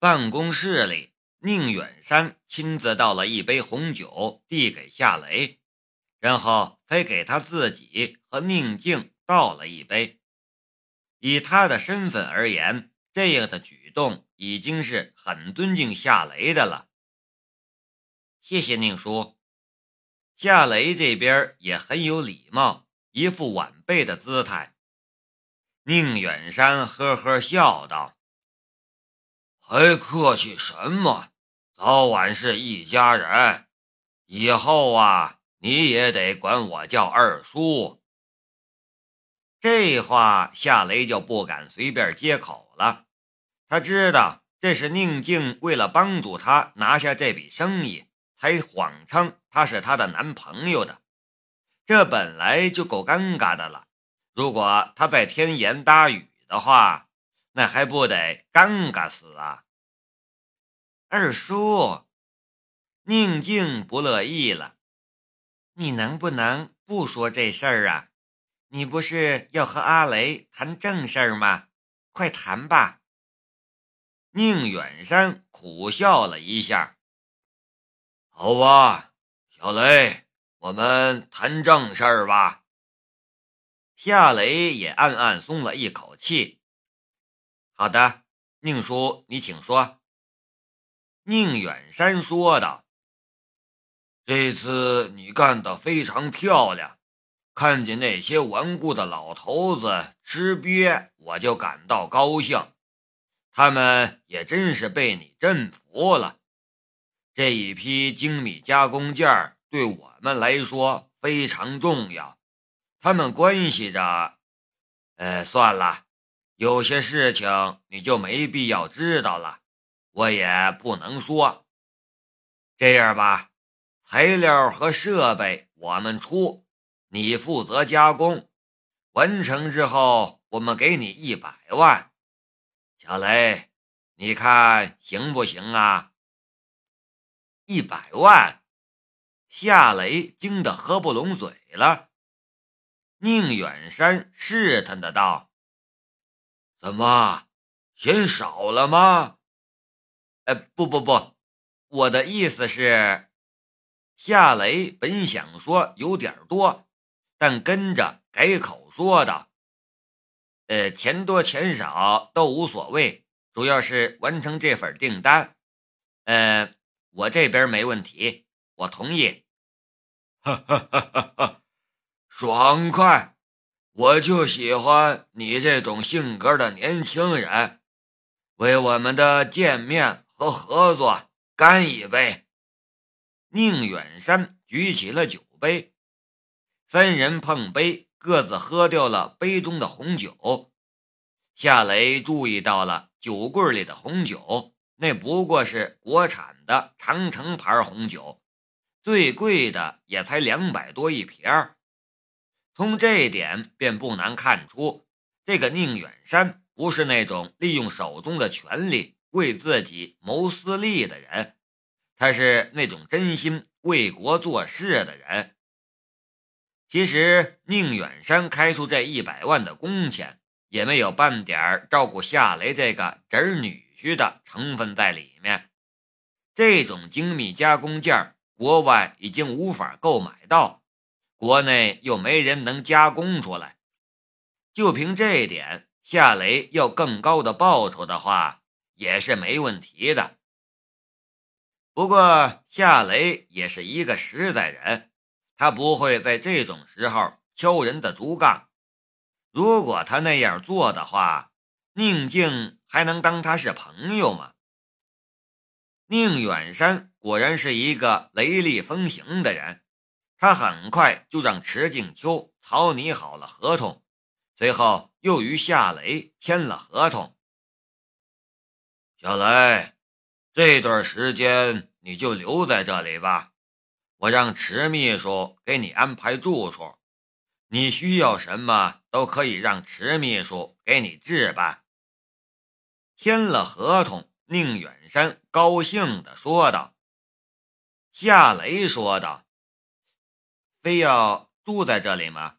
办公室里，宁远山亲自倒了一杯红酒，递给夏雷，然后才给他自己和宁静倒了一杯。以他的身份而言，这样的举动已经是很尊敬夏雷的了。谢谢宁叔。夏雷这边也很有礼貌，一副晚辈的姿态。宁远山呵呵笑道：“还客气什么？早晚是一家人，以后啊，你也得管我叫二叔。”这话夏雷就不敢随便接口了。他知道这是宁静为了帮助他拿下这笔生意。才谎称他是她的男朋友的，这本来就够尴尬的了。如果他再添言搭语的话，那还不得尴尬死啊！二叔，宁静不乐意了，你能不能不说这事儿啊？你不是要和阿雷谈正事儿吗？快谈吧！宁远山苦笑了一下。好吧，小雷，我们谈正事儿吧。夏雷也暗暗松了一口气。好的，宁叔，你请说。宁远山说道：“这次你干得非常漂亮，看见那些顽固的老头子吃瘪，我就感到高兴。他们也真是被你征服了。”这一批精密加工件对我们来说非常重要，他们关系着……呃，算了，有些事情你就没必要知道了，我也不能说。这样吧，材料和设备我们出，你负责加工，完成之后我们给你一百万。小雷，你看行不行啊？一百万，夏雷惊得合不拢嘴了。宁远山试探的道：“怎么，嫌少了吗？”“呃，不不不，我的意思是……”夏雷本想说有点多，但跟着改口说道：“呃，钱多钱少都无所谓，主要是完成这份订单。”嗯。我这边没问题，我同意。哈哈哈哈哈，爽快！我就喜欢你这种性格的年轻人。为我们的见面和合作干一杯！宁远山举起了酒杯，三人碰杯，各自喝掉了杯中的红酒。夏雷注意到了酒柜里的红酒。那不过是国产的长城牌红酒，最贵的也才两百多一瓶。从这一点便不难看出，这个宁远山不是那种利用手中的权力为自己谋私利的人，他是那种真心为国做事的人。其实，宁远山开出这一百万的工钱，也没有半点照顾夏雷这个侄女。婿的成分在里面，这种精密加工件国外已经无法购买到，国内又没人能加工出来。就凭这一点，夏雷要更高的报酬的话，也是没问题的。不过，夏雷也是一个实在人，他不会在这种时候敲人的竹杠。如果他那样做的话，宁静。还能当他是朋友吗？宁远山果然是一个雷厉风行的人，他很快就让池静秋草拟好了合同，随后又与夏雷签了合同。小雷，这段时间你就留在这里吧，我让池秘书给你安排住处，你需要什么都可以让池秘书给你置办。签了合同，宁远山高兴地说道。夏雷说道：“非要住在这里吗？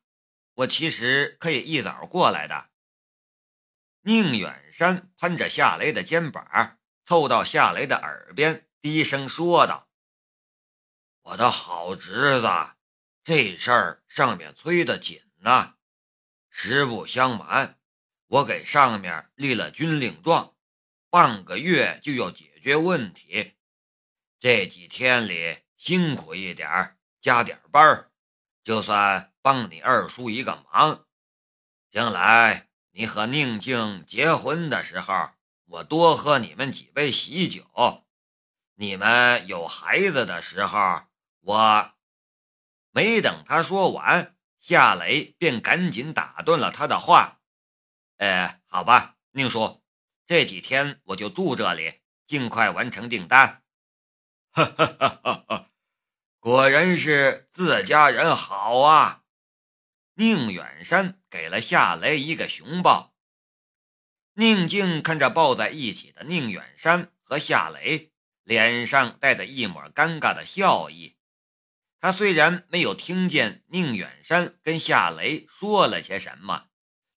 我其实可以一早过来的。”宁远山攀着夏雷的肩膀，凑到夏雷的耳边，低声说道：“我的好侄子，这事儿上面催得紧呢。实不相瞒，我给上面立了军令状，半个月就要解决问题。这几天里辛苦一点加点班就算帮你二叔一个忙。将来你和宁静结婚的时候。”我多喝你们几杯喜酒，你们有孩子的时候，我没等他说完，夏雷便赶紧打断了他的话：“呃，好吧，宁叔，这几天我就住这里，尽快完成订单。”哈哈哈哈哈！果然是自家人好啊！宁远山给了夏雷一个熊抱。宁静看着抱在一起的宁远山和夏雷，脸上带着一抹尴尬的笑意。他虽然没有听见宁远山跟夏雷说了些什么，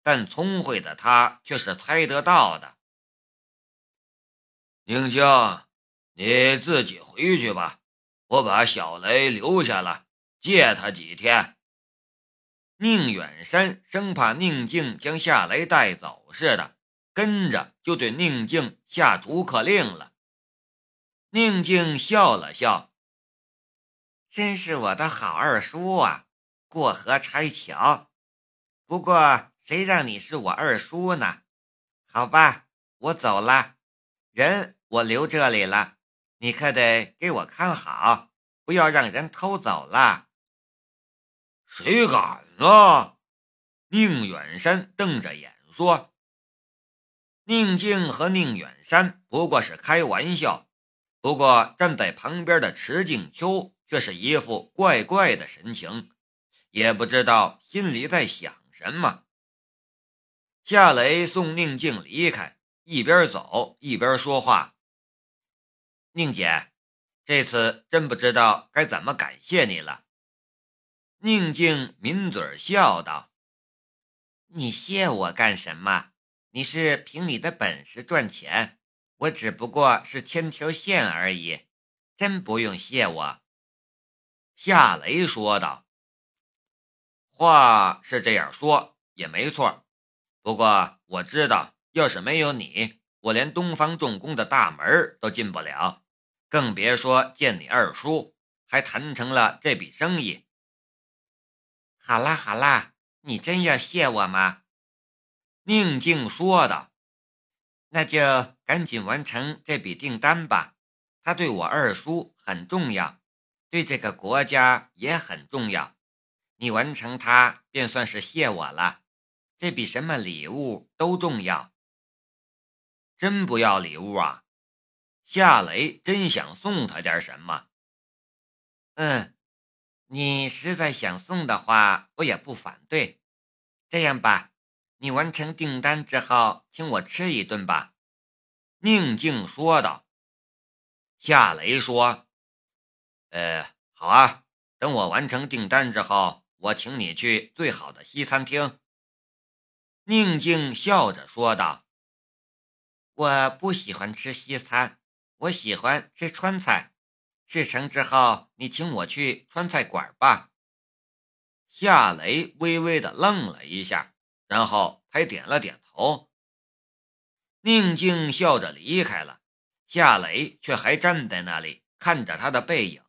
但聪慧的他却是猜得到的。宁静，你自己回去吧，我把小雷留下了，借他几天。宁远山生怕宁静将夏雷带走似的。跟着就对宁静下逐客令了。宁静笑了笑：“真是我的好二叔啊，过河拆桥。不过谁让你是我二叔呢？好吧，我走了，人我留这里了，你可得给我看好，不要让人偷走了。”谁敢啊？宁远山瞪着眼说。宁静和宁远山不过是开玩笑，不过站在旁边的池静秋却是一副怪怪的神情，也不知道心里在想什么。夏雷送宁静离开，一边走一边说话：“宁姐，这次真不知道该怎么感谢你了。”宁静抿嘴笑道：“你谢我干什么？”你是凭你的本事赚钱，我只不过是牵条线而已，真不用谢我。”夏雷说道。“话是这样说也没错，不过我知道，要是没有你，我连东方重工的大门都进不了，更别说见你二叔，还谈成了这笔生意。”好啦好啦，你真要谢我吗？宁静说道：“那就赶紧完成这笔订单吧，他对我二叔很重要，对这个国家也很重要。你完成他，便算是谢我了。这比什么礼物都重要。真不要礼物啊？夏雷真想送他点什么？嗯，你实在想送的话，我也不反对。这样吧。”你完成订单之后，请我吃一顿吧。”宁静说道。夏雷说：“呃，好啊，等我完成订单之后，我请你去最好的西餐厅。”宁静笑着说道：“我不喜欢吃西餐，我喜欢吃川菜。事成之后，你请我去川菜馆吧。”夏雷微微的愣了一下。然后还点了点头。宁静笑着离开了，夏雷却还站在那里看着他的背影。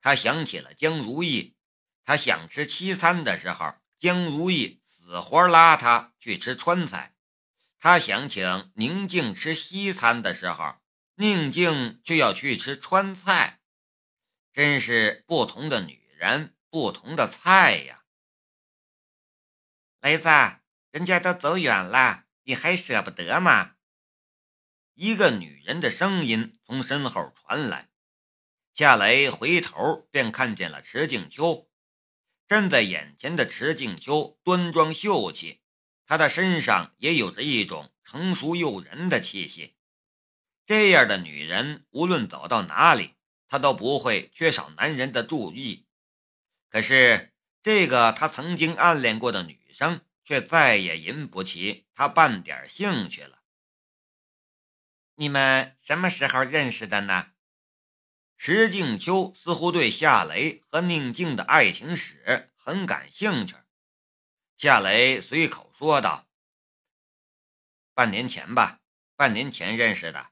他想起了江如意，他想吃西餐的时候，江如意死活拉他去吃川菜；他想请宁静吃西餐的时候，宁静却要去吃川菜。真是不同的女人，不同的菜呀。雷子，人家都走远了，你还舍不得吗？一个女人的声音从身后传来。夏雷回头便看见了池静秋，站在眼前的池静秋端庄秀气，她的身上也有着一种成熟诱人的气息。这样的女人，无论走到哪里，她都不会缺少男人的注意。可是，这个他曾经暗恋过的女。生却再也引不起他半点兴趣了。你们什么时候认识的呢？石静秋似乎对夏雷和宁静的爱情史很感兴趣。夏雷随口说道：“半年前吧，半年前认识的。”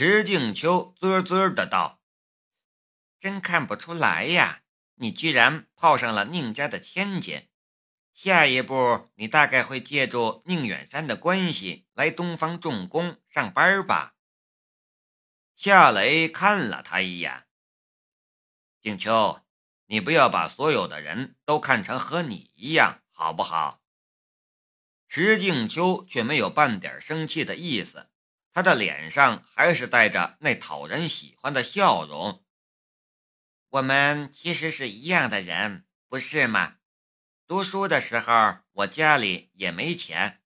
石静秋啧啧的道：“真看不出来呀，你居然泡上了宁家的千金。下一步，你大概会借助宁远山的关系来东方重工上班吧？”夏雷看了他一眼：“静秋。”你不要把所有的人都看成和你一样，好不好？石静秋却没有半点生气的意思，他的脸上还是带着那讨人喜欢的笑容。我们其实是一样的人，不是吗？读书的时候，我家里也没钱，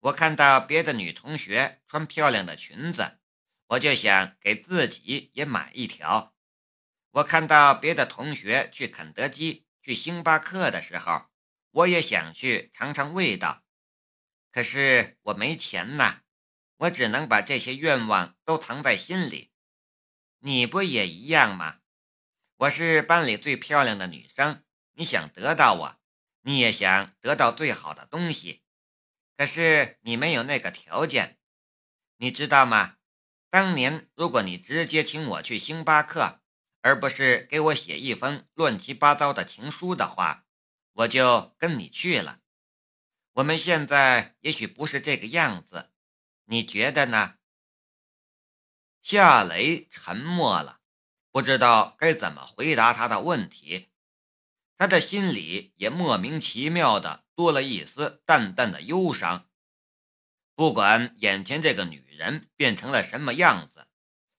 我看到别的女同学穿漂亮的裙子，我就想给自己也买一条。我看到别的同学去肯德基、去星巴克的时候，我也想去尝尝味道，可是我没钱呐，我只能把这些愿望都藏在心里。你不也一样吗？我是班里最漂亮的女生，你想得到我，你也想得到最好的东西，可是你没有那个条件，你知道吗？当年如果你直接请我去星巴克，而不是给我写一封乱七八糟的情书的话，我就跟你去了。我们现在也许不是这个样子，你觉得呢？夏雷沉默了，不知道该怎么回答他的问题。他的心里也莫名其妙的多了一丝淡淡的忧伤。不管眼前这个女人变成了什么样子。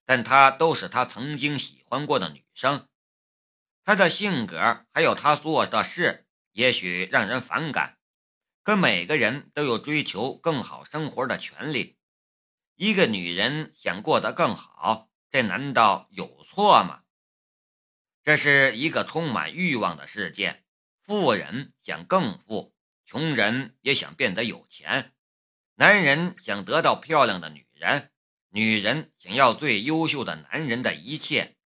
但她都是他曾经喜欢过的女生，她的性格还有她做的事，也许让人反感。可每个人都有追求更好生活的权利。一个女人想过得更好，这难道有错吗？这是一个充满欲望的世界，富人想更富，穷人也想变得有钱，男人想得到漂亮的女人。女人想要最优秀的男人的一切，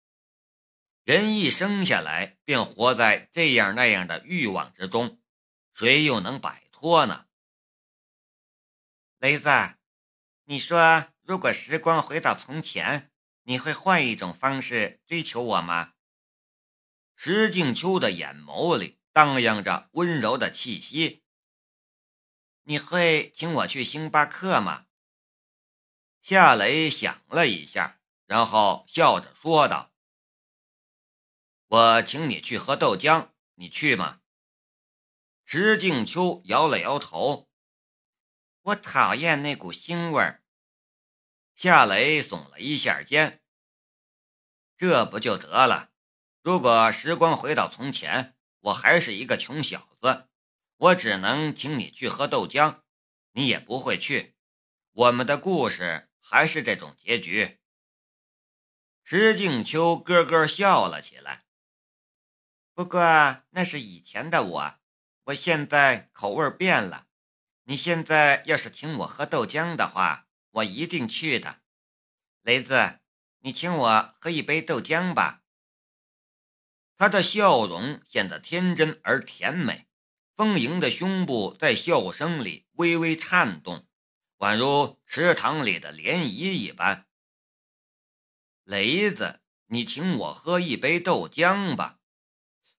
人一生下来便活在这样那样的欲望之中，谁又能摆脱呢？雷子，你说，如果时光回到从前，你会换一种方式追求我吗？石静秋的眼眸里荡漾着温柔的气息。你会请我去星巴克吗？夏雷想了一下，然后笑着说道：“我请你去喝豆浆，你去吗？”石静秋摇了摇头：“我讨厌那股腥味儿。”夏雷耸了一下肩：“这不就得了？如果时光回到从前，我还是一个穷小子，我只能请你去喝豆浆，你也不会去。我们的故事。”还是这种结局。石静秋咯咯笑了起来。不过那是以前的我，我现在口味变了。你现在要是请我喝豆浆的话，我一定去的。雷子，你请我喝一杯豆浆吧。他的笑容显得天真而甜美，丰盈的胸部在笑声里微微颤动。宛如池塘里的涟漪一般。雷子，你请我喝一杯豆浆吧。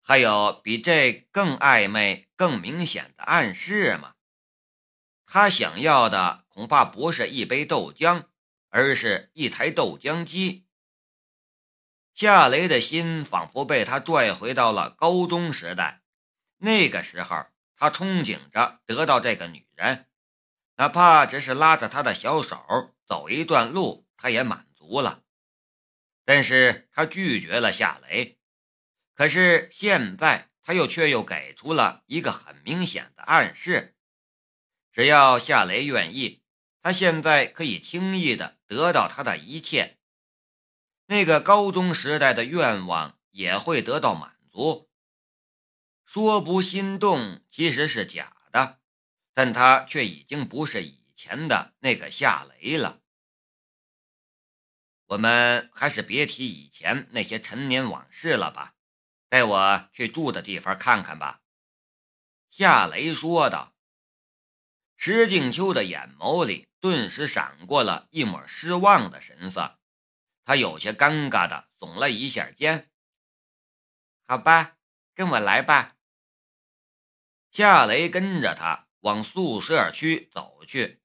还有比这更暧昧、更明显的暗示吗？他想要的恐怕不是一杯豆浆，而是一台豆浆机。夏雷的心仿佛被他拽回到了高中时代，那个时候，他憧憬着得到这个女人。哪怕只是拉着她的小手走一段路，他也满足了。但是他拒绝了夏雷，可是现在他又却又给出了一个很明显的暗示：只要夏雷愿意，他现在可以轻易的得到他的一切，那个高中时代的愿望也会得到满足。说不心动其实是假的。但他却已经不是以前的那个夏雷了。我们还是别提以前那些陈年往事了吧，带我去住的地方看看吧。”夏雷说道。石静秋的眼眸里顿时闪过了一抹失望的神色，他有些尴尬的耸了一下肩。好吧，跟我来吧。夏雷跟着他往宿舍区走去，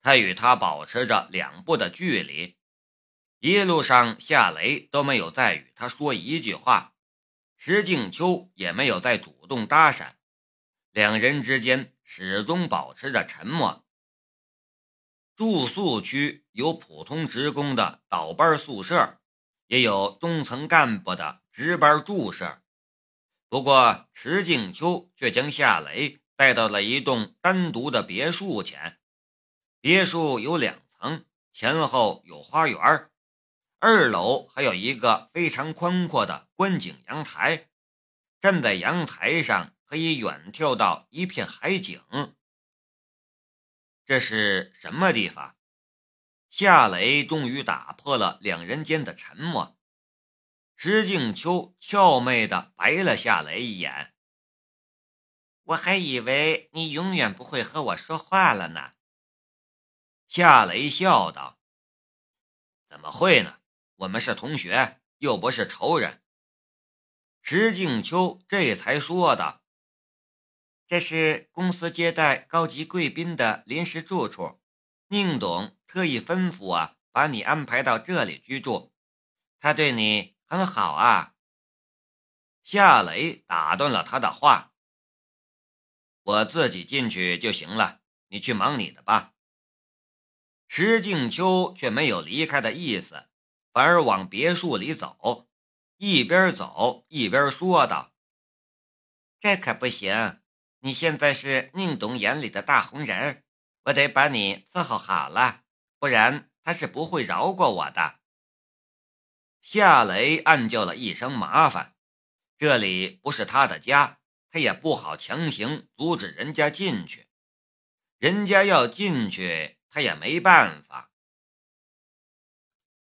他与他保持着两步的距离，一路上夏雷都没有再与他说一句话，石静秋也没有再主动搭讪，两人之间。始终保持着沉默。住宿区有普通职工的倒班宿舍，也有中层干部的值班住舍。不过，石静秋却将夏雷带到了一栋单独的别墅前。别墅有两层，前后有花园，二楼还有一个非常宽阔的观景阳台。站在阳台上。可以远眺到一片海景。这是什么地方？夏雷终于打破了两人间的沉默。石静秋俏媚的白了夏雷一眼。我还以为你永远不会和我说话了呢。夏雷笑道：“怎么会呢？我们是同学，又不是仇人。”石静秋这才说道。这是公司接待高级贵宾的临时住处，宁董特意吩咐啊把你安排到这里居住，他对你很好啊。夏雷打断了他的话：“我自己进去就行了，你去忙你的吧。”石静秋却没有离开的意思，反而往别墅里走，一边走一边说道：“这可不行。”你现在是宁董眼里的大红人，我得把你伺候好了，不然他是不会饶过我的。夏雷暗叫了一声麻烦，这里不是他的家，他也不好强行阻止人家进去，人家要进去，他也没办法。